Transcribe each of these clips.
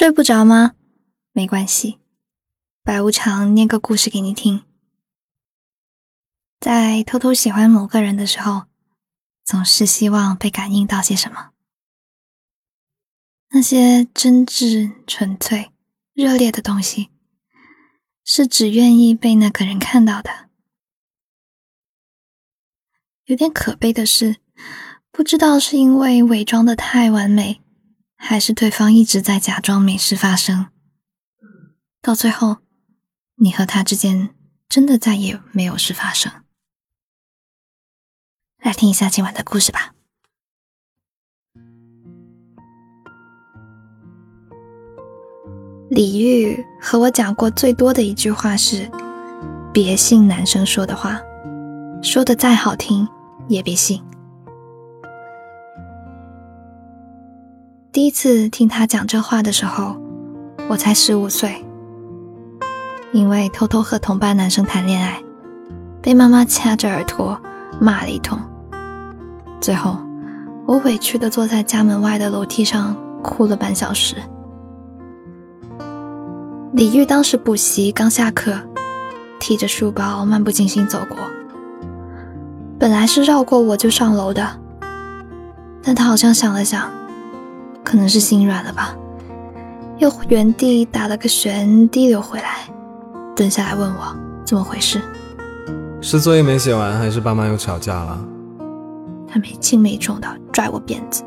睡不着吗？没关系，白无常念个故事给你听。在偷偷喜欢某个人的时候，总是希望被感应到些什么。那些真挚、纯粹、热烈的东西，是只愿意被那个人看到的。有点可悲的是，不知道是因为伪装的太完美。还是对方一直在假装没事发生，到最后，你和他之间真的再也没有事发生。来听一下今晚的故事吧。李玉和我讲过最多的一句话是：“别信男生说的话，说的再好听也别信。”第一次听他讲这话的时候，我才十五岁。因为偷偷和同班男生谈恋爱，被妈妈掐着耳朵骂了一通。最后，我委屈的坐在家门外的楼梯上哭了半小时。李玉当时补习刚下课，提着书包漫不经心走过。本来是绕过我就上楼的，但他好像想了想。可能是心软了吧，又原地打了个旋，滴溜回来，蹲下来问我怎么回事。是作业没写完，还是爸妈又吵架了？他没轻没重的拽我辫子，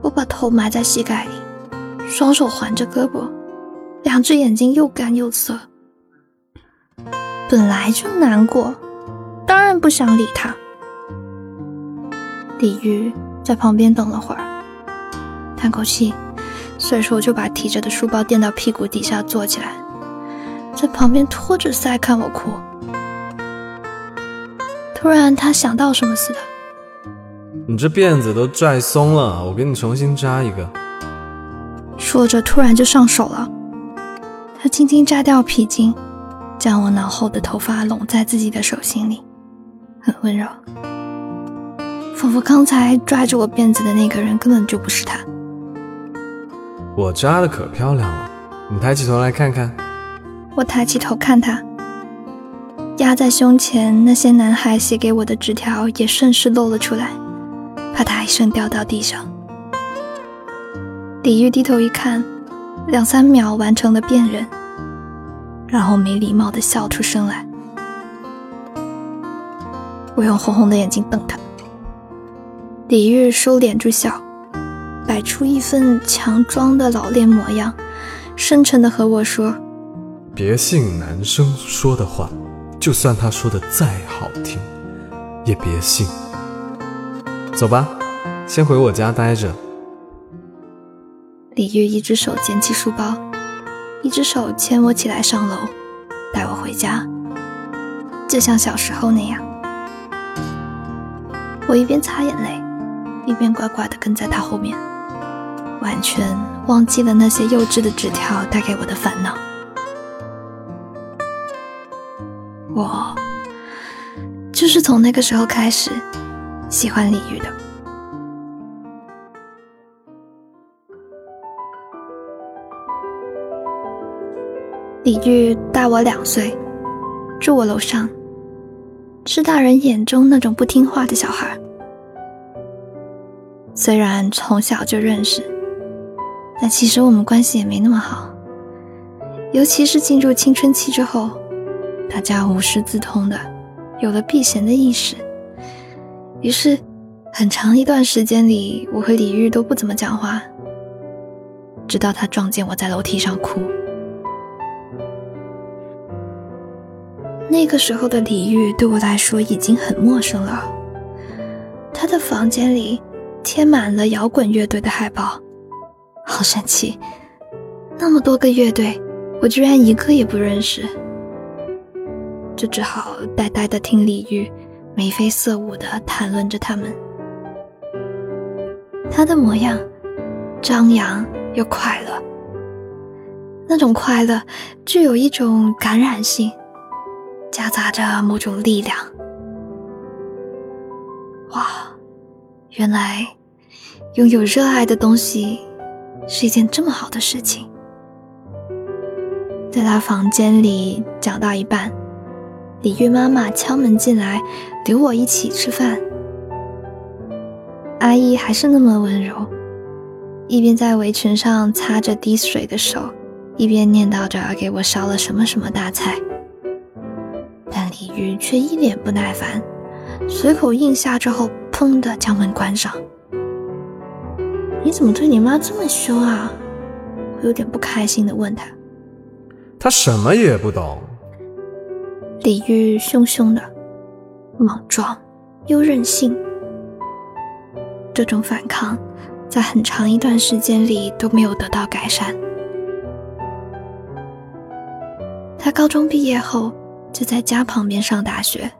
我把头埋在膝盖里，双手环着胳膊，两只眼睛又干又涩。本来就难过，当然不想理他。李玉在旁边等了会儿，叹口气，随手就把提着的书包垫到屁股底下坐起来，在旁边托着腮看我哭。突然，他想到什么似的：“你这辫子都拽松了，我给你重新扎一个。”说着，突然就上手了。他轻轻扎掉皮筋，将我脑后的头发拢在自己的手心里，很温柔。仿佛刚才抓着我辫子的那个人根本就不是他。我扎的可漂亮了，你抬起头来看看。我抬起头看他，压在胸前那些男孩写给我的纸条也顺势露了出来，啪嗒一声掉到地上。李玉低头一看，两三秒完成了辨认，然后没礼貌的笑出声来。我用红红的眼睛瞪他。李玉收敛住笑，摆出一份强装的老练模样，深沉的和我说：“别信男生说的话，就算他说的再好听，也别信。走吧，先回我家待着。”李玉一只手捡起书包，一只手牵我起来上楼，带我回家，就像小时候那样。我一边擦眼泪。一边乖乖地跟在他后面，完全忘记了那些幼稚的纸条带给我的烦恼。我就是从那个时候开始喜欢李玉的。李玉大我两岁，住我楼上，是大人眼中那种不听话的小孩。虽然从小就认识，但其实我们关系也没那么好。尤其是进入青春期之后，大家无师自通的，有了避嫌的意识。于是，很长一段时间里，我和李玉都不怎么讲话，直到他撞见我在楼梯上哭。那个时候的李玉对我来说已经很陌生了，他的房间里。贴满了摇滚乐队的海报，好神奇！那么多个乐队，我居然一个也不认识，就只好呆呆的听李玉眉飞色舞的谈论着他们。他的模样张扬又快乐，那种快乐具有一种感染性，夹杂着某种力量。原来，拥有热爱的东西是一件这么好的事情。在他房间里讲到一半，李玉妈妈敲门进来，留我一起吃饭。阿姨还是那么温柔，一边在围裙上擦着滴水的手，一边念叨着给我烧了什么什么大菜。但李玉却一脸不耐烦，随口应下之后，砰的将门关上。你怎么对你妈这么凶啊？我有点不开心的问他。他什么也不懂。李玉凶凶的，莽撞又任性。这种反抗，在很长一段时间里都没有得到改善。他高中毕业后就在家旁边上大学，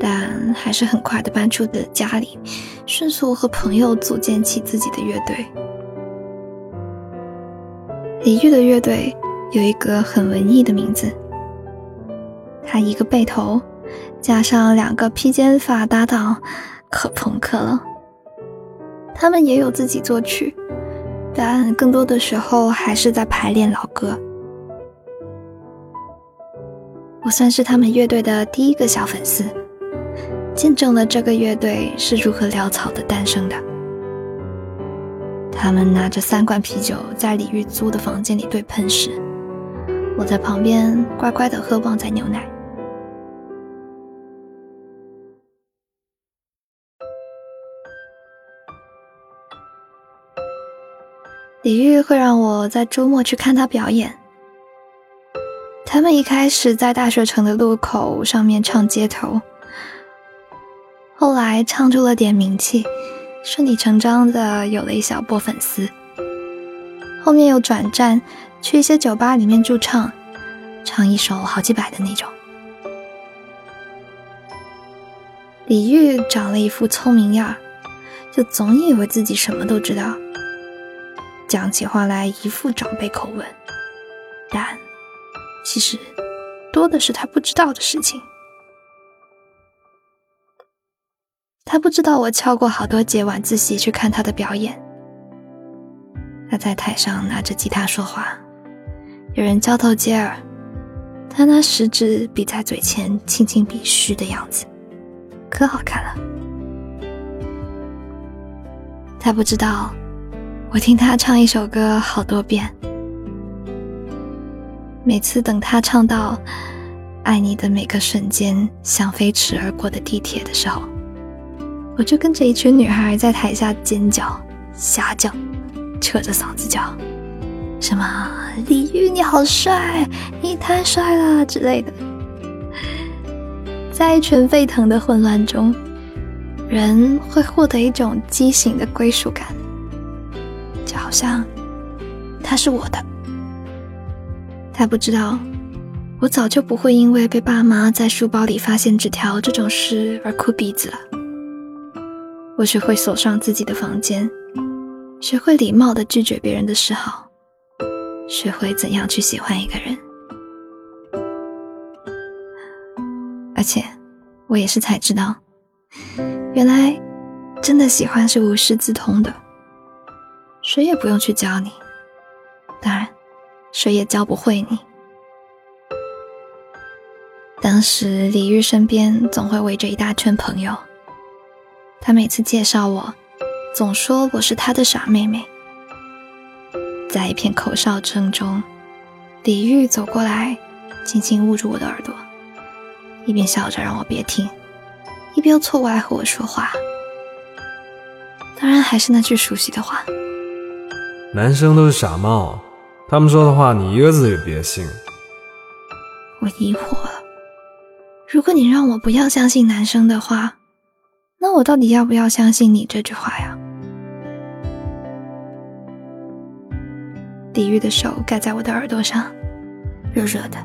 但还是很快的搬出的家里，迅速和朋友组建起自己的乐队。李玉的乐队有一个很文艺的名字，他一个背头，加上两个披肩发搭档，可朋克了。他们也有自己作曲，但更多的时候还是在排练老歌。我算是他们乐队的第一个小粉丝，见证了这个乐队是如何潦草的诞生的。他们拿着三罐啤酒在李玉租的房间里对喷时，我在旁边乖乖的喝旺仔牛奶。李玉会让我在周末去看他表演。他们一开始在大学城的路口上面唱街头，后来唱出了点名气，顺理成章的有了一小波粉丝。后面又转战去一些酒吧里面驻唱，唱一首好几百的那种。李玉长了一副聪明样，就总以为自己什么都知道。讲起话来一副长辈口吻，但其实多的是他不知道的事情。他不知道我翘过好多节晚自习去看他的表演。他在台上拿着吉他说话，有人交头接耳，他拿食指比在嘴前，轻轻比嘘的样子，可好看了。他不知道。我听他唱一首歌好多遍，每次等他唱到“爱你的每个瞬间像飞驰而过的地铁”的时候，我就跟着一群女孩在台下尖叫、瞎叫、扯着嗓子叫，什么“李玉你好帅，你太帅了”之类的。在一群沸腾的混乱中，人会获得一种畸形的归属感。就好像他是我的，他不知道，我早就不会因为被爸妈在书包里发现纸条这种事而哭鼻子了。我学会锁上自己的房间，学会礼貌的拒绝别人的示好，学会怎样去喜欢一个人。而且，我也是才知道，原来真的喜欢是无师自通的。谁也不用去教你，当然，谁也教不会你。当时李玉身边总会围着一大圈朋友，他每次介绍我，总说我是他的傻妹妹。在一片口哨声中，李玉走过来，轻轻捂住我的耳朵，一边笑着让我别听，一边又凑过来和我说话。当然，还是那句熟悉的话。男生都是傻帽，他们说的话你一个字也别信。我疑惑了，如果你让我不要相信男生的话，那我到底要不要相信你这句话呀？李玉的手盖在我的耳朵上，热热的。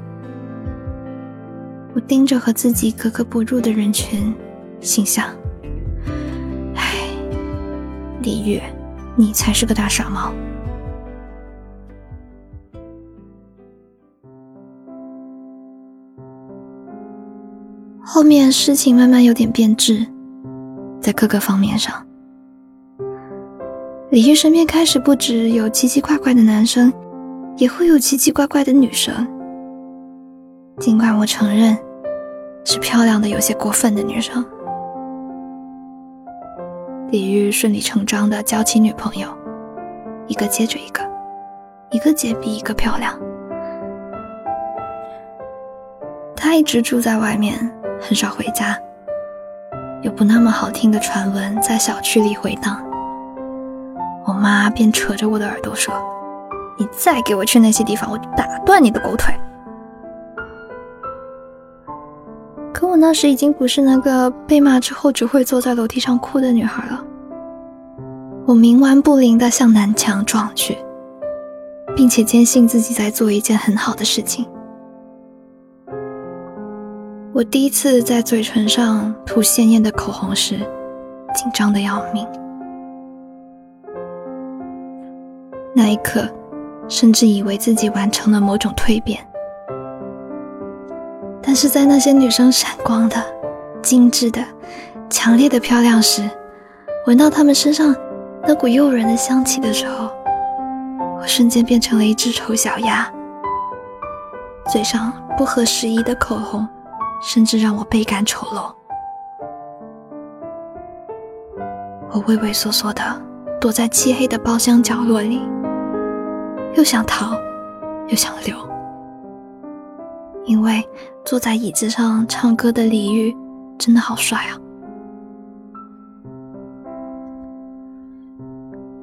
我盯着和自己格格不入的人群，心想：唉，李玉，你才是个大傻帽。后面事情慢慢有点变质，在各个方面上，李玉身边开始不止有奇奇怪怪的男生，也会有奇奇怪怪的女生。尽管我承认，是漂亮的有些过分的女生。李玉顺理成章的交起女朋友，一个接着一个，一个接比一个漂亮。他一直住在外面，很少回家。有不那么好听的传闻在小区里回荡，我妈便扯着我的耳朵说：“你再给我去那些地方，我打断你的狗腿。”可我那时已经不是那个被骂之后只会坐在楼梯上哭的女孩了。我冥顽不灵地向南墙撞去，并且坚信自己在做一件很好的事情。我第一次在嘴唇上涂鲜艳的口红时，紧张的要命。那一刻，甚至以为自己完成了某种蜕变。但是在那些女生闪光的、精致的、强烈的漂亮时，闻到她们身上那股诱人的香气的时候，我瞬间变成了一只丑小鸭。嘴上不合时宜的口红，甚至让我倍感丑陋。我畏畏缩缩的躲在漆黑的包厢角落里，又想逃，又想留。因为坐在椅子上唱歌的李玉真的好帅啊！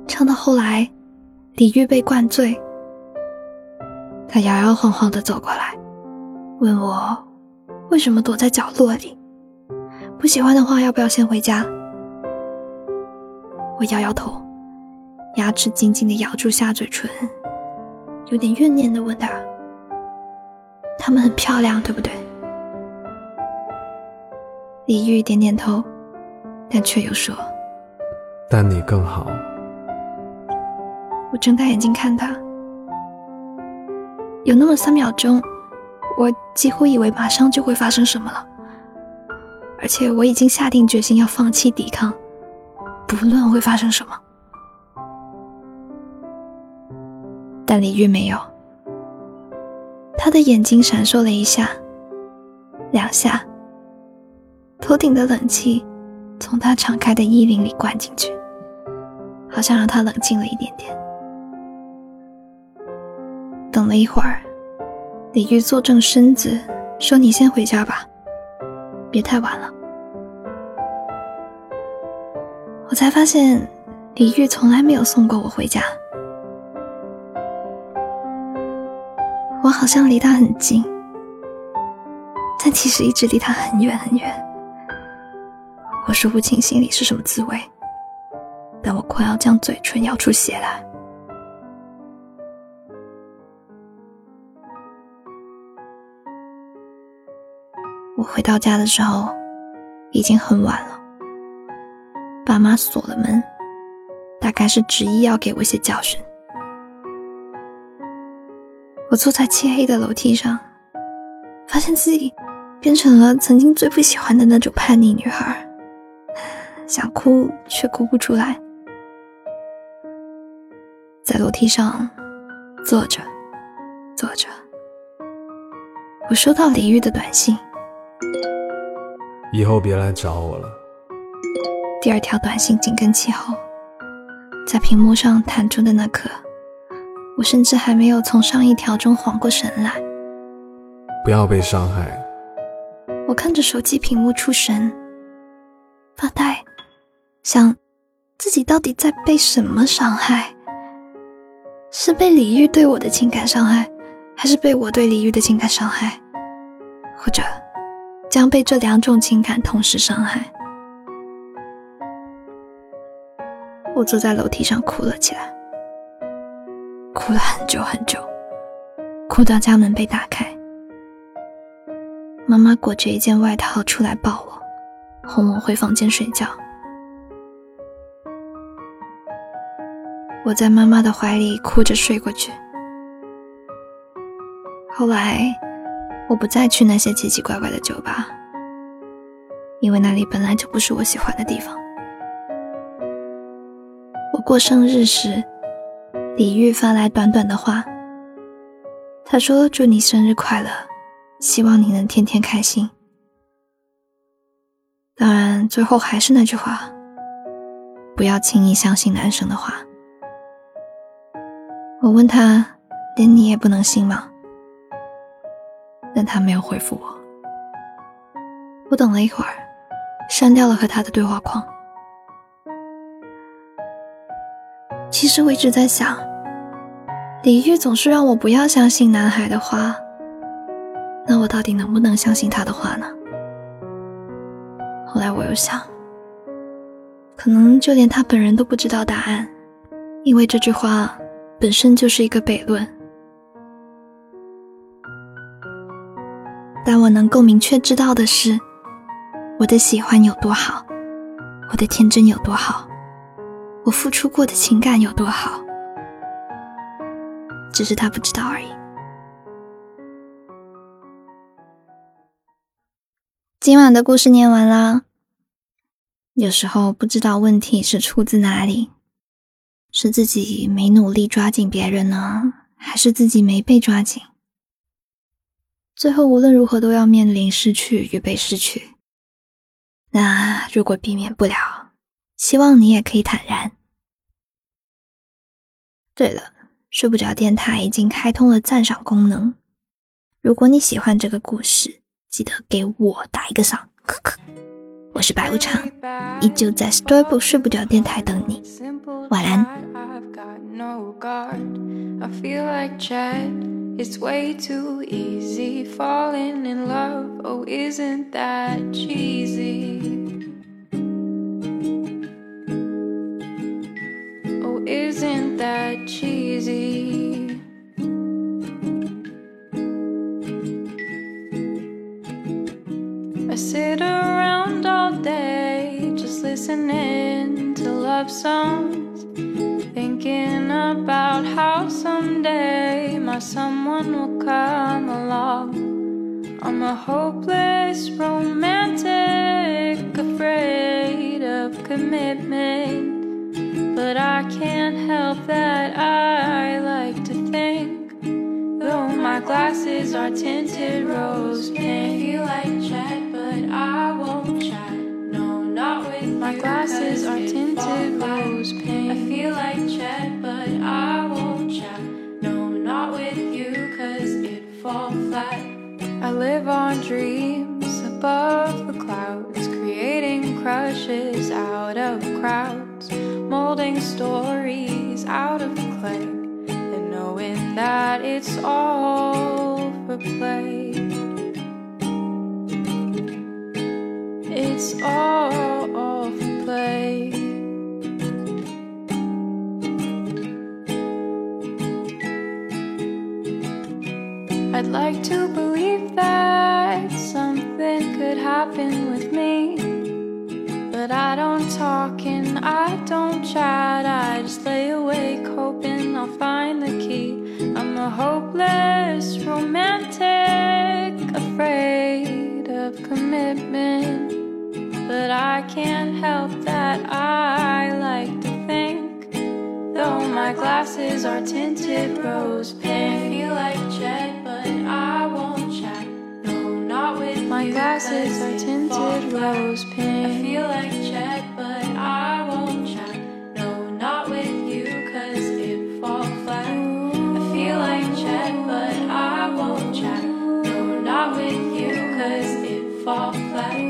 唱到后来，李玉被灌醉，他摇摇晃晃的走过来，问我为什么躲在角落里，不喜欢的话要不要先回家？我摇摇头，牙齿紧紧的咬住下嘴唇，有点怨念的问他。她们很漂亮，对不对？李玉点点头，但却又说：“但你更好。”我睁开眼睛看他，有那么三秒钟，我几乎以为马上就会发生什么了，而且我已经下定决心要放弃抵抗，不论会发生什么。但李玉没有。他的眼睛闪烁了一下，两下，头顶的冷气从他敞开的衣领里灌进去，好像让他冷静了一点点。等了一会儿，李玉坐正身子，说：“你先回家吧，别太晚了。”我才发现，李玉从来没有送过我回家。我好像离他很近，但其实一直离他很远很远。我说不清心里是什么滋味，但我快要将嘴唇咬出血来。我回到家的时候，已经很晚了。爸妈锁了门，大概是执意要给我些教训。我坐在漆黑的楼梯上，发现自己变成了曾经最不喜欢的那种叛逆女孩，想哭却哭不出来。在楼梯上坐着，坐着，我收到李玉的短信：“以后别来找我了。”第二条短信紧跟其后，在屏幕上弹出的那刻。我甚至还没有从上一条中缓过神来。不要被伤害。我看着手机屏幕出神，发呆，想自己到底在被什么伤害？是被李玉对我的情感伤害，还是被我对李玉的情感伤害？或者将被这两种情感同时伤害？我坐在楼梯上哭了起来。哭了很久很久，哭到家门被打开，妈妈裹着一件外套出来抱我，哄我回房间睡觉。我在妈妈的怀里哭着睡过去。后来，我不再去那些奇奇怪怪的酒吧，因为那里本来就不是我喜欢的地方。我过生日时，李玉发来短短的话。他说：“祝你生日快乐，希望你能天天开心。”当然，最后还是那句话，不要轻易相信男生的话。我问他：“连你也不能信吗？”但他没有回复我。我等了一会儿，删掉了和他的对话框。其实我一直在想，李玉总是让我不要相信男孩的话，那我到底能不能相信他的话呢？后来我又想，可能就连他本人都不知道答案，因为这句话本身就是一个悖论。但我能够明确知道的是，我的喜欢有多好，我的天真有多好。我付出过的情感有多好，只是他不知道而已。今晚的故事念完啦。有时候不知道问题是出自哪里，是自己没努力抓紧别人呢，还是自己没被抓紧？最后无论如何都要面临失去与被失去。那如果避免不了？希望你也可以坦然。对了，睡不着电台已经开通了赞赏功能，如果你喜欢这个故事，记得给我打一个赏。可可，我是白无常，依旧在 Storybook 睡不着电台等你，晚安。It's way too easy falling in love. Oh, isn't that cheesy? Oh, isn't that cheesy? I sit around all day just listening to love songs about how someday my someone will come along. I'm a hopeless romantic, afraid of commitment. But I can't help that I like to think. Though my glasses are tinted rose pink. I feel like chat but I won't chat. No, not with My glasses are tinted rose pink I feel like chat I won't chat No, not with you cause it fall flat I live on dreams above the clouds Creating crushes out of crowds molding stories out of clay and knowing that it's all for play. It's all, all I'd like to believe that something could happen with me but I don't talk and I don't chat. I just lay awake hoping I'll find the key. I'm a hopeless romantic, afraid of commitment. But I can't help that I like to think. Though my glasses are tinted rose pink, I feel like Chet, my glasses are tinted rose pink. I feel like Chet, but I won't chat. No, not with you, cause it fall flat. I feel like Chet, but I won't chat. No, not with you, cause it fall flat.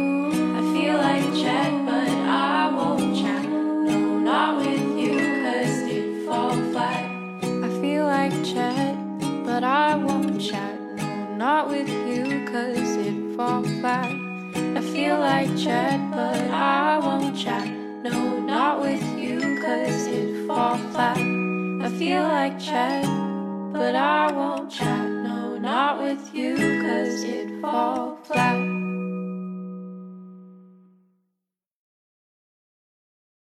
Like chat, but I won't chat. No, not with you, cause it fall flat. I feel like chat, but I won't chat. No, not with you, cause it fall flat.